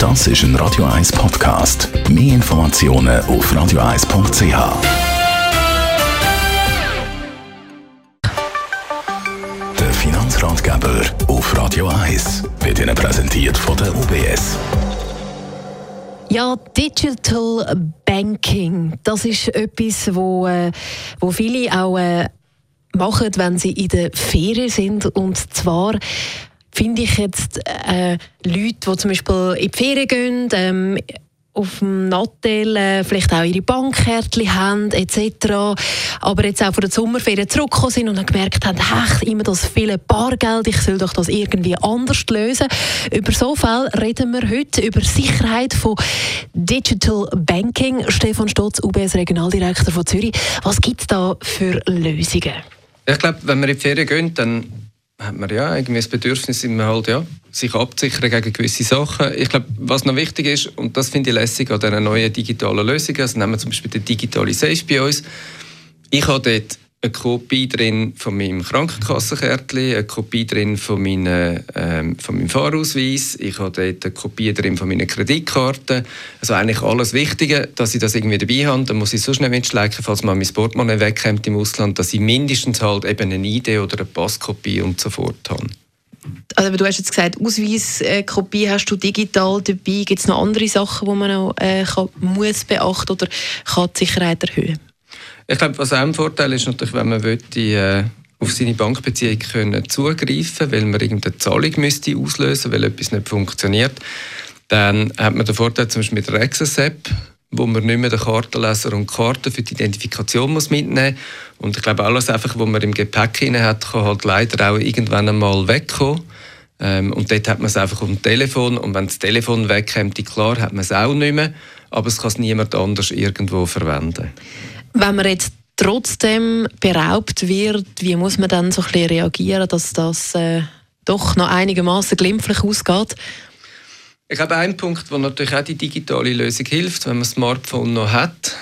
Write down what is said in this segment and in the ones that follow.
Das ist ein Radio 1 Podcast. Mehr Informationen auf radio1.ch. Der Finanzratgeber auf Radio 1 wird Ihnen präsentiert von der UBS. Ja, Digital Banking, das ist etwas, wo, äh, wo viele auch äh, machen, wenn sie in der Ferien sind. Und zwar finde ich jetzt äh, Leute, die zum Beispiel in die Ferien gehen, ähm, auf dem Nattel äh, vielleicht auch ihre Bankkärtchen haben etc. Aber jetzt auch von der Sommerferien zurückgekommen sind und dann gemerkt haben, ach, immer das viele Bargeld, ich soll doch das irgendwie anders lösen. Über so viel reden wir heute, über Sicherheit von Digital Banking. Stefan Stotz, UBS Regionaldirektor von Zürich. Was gibt es da für Lösungen? Ich glaube, wenn wir in die Ferien gehen, dann hat man ja irgendwie das Bedürfnis, halt, ja, sich abzusichern gegen gewisse Sachen. Ich glaube, was noch wichtig ist, und das finde ich lässig an diesen neuen digitalen Lösungen, also nehmen wir zum Beispiel den Digitale Safe bei uns. Ich habe dort eine Kopie drin von meinem Krankenkassenkärtchen, eine Kopie drin von, meine, ähm, von meinem Fahrausweis, ich habe dort eine Kopie drin von meiner Kreditkarte. Also eigentlich alles Wichtige, dass ich das irgendwie dabei habe. Dann muss ich so schnell mitschleichen, falls mal mein Portemonnaie wegkommt im Ausland, dass ich mindestens halt eben eine ID oder eine Passkopie und so fort habe. Also du hast jetzt gesagt, Ausweiskopie hast du digital dabei. Gibt es noch andere Sachen, die man noch äh, kann, muss beachten oder kann die Sicherheit erhöhen? Ich glaube, was auch ein Vorteil ist, natürlich, wenn man die, äh, auf seine Bankbeziehung können zugreifen weil man irgendeine Zahlung müsste auslösen weil etwas nicht funktioniert, dann hat man den Vorteil zum Beispiel mit der Access-App, wo man nicht mehr den Kartenleser und die Karten für die Identifikation muss mitnehmen muss. Und ich glaube, alles einfach, was man im Gepäck hat, kann halt leider auch irgendwann einmal wegkommen. Ähm, und dort hat man es einfach dem Telefon. Und wenn das Telefon wegkommt, klar, hat man es auch nicht mehr. Aber es kann es niemand anders irgendwo verwenden. Wenn man jetzt trotzdem beraubt wird, wie muss man dann so ein bisschen reagieren, dass das äh, doch noch einigermaßen glimpflich ausgeht? Ich glaube, ein Punkt, wo natürlich auch die digitale Lösung hilft, wenn man ein Smartphone noch hat,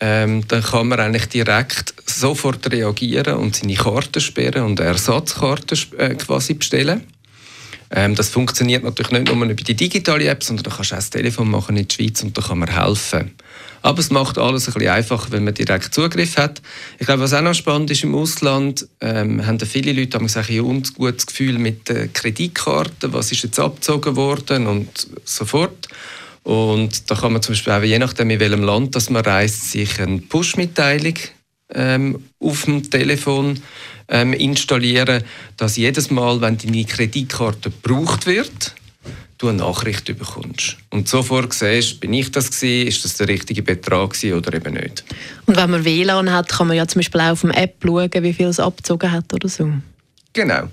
ähm, dann kann man eigentlich direkt sofort reagieren und seine Karten sperren und Ersatzkarten äh, quasi bestellen. Ähm, das funktioniert natürlich nicht nur über die digitale App, sondern da kannst du auch das Telefon machen in der Schweiz und da kann man helfen. Aber es macht alles ein bisschen einfacher, wenn man direkt Zugriff hat. Ich glaube, was auch noch spannend ist, im Ausland ähm, haben viele Leute haben gesagt, ja, ein gutes Gefühl mit den Kreditkarten, was ist jetzt abgezogen worden und so fort. Und da kann man zum Beispiel auch, je nachdem, in welchem Land dass man reist, sich eine Push-Mitteilung ähm, auf dem Telefon ähm, installieren, dass jedes Mal, wenn deine Kreditkarte gebraucht wird, du eine Nachricht bekommst. Und sofort siehst, bin ich das gewesen, ist das der richtige Betrag oder eben nicht. Und wenn man WLAN hat, kann man ja zum Beispiel auch auf der App schauen, wie viel es abgezogen hat oder so. Genau.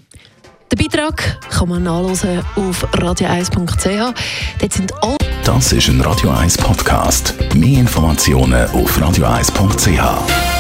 Den Beitrag kann man nachlesen auf radio1.ch. Dort sind alle das ist ein Radio 1 Podcast. Mehr Informationen auf radio1.ch.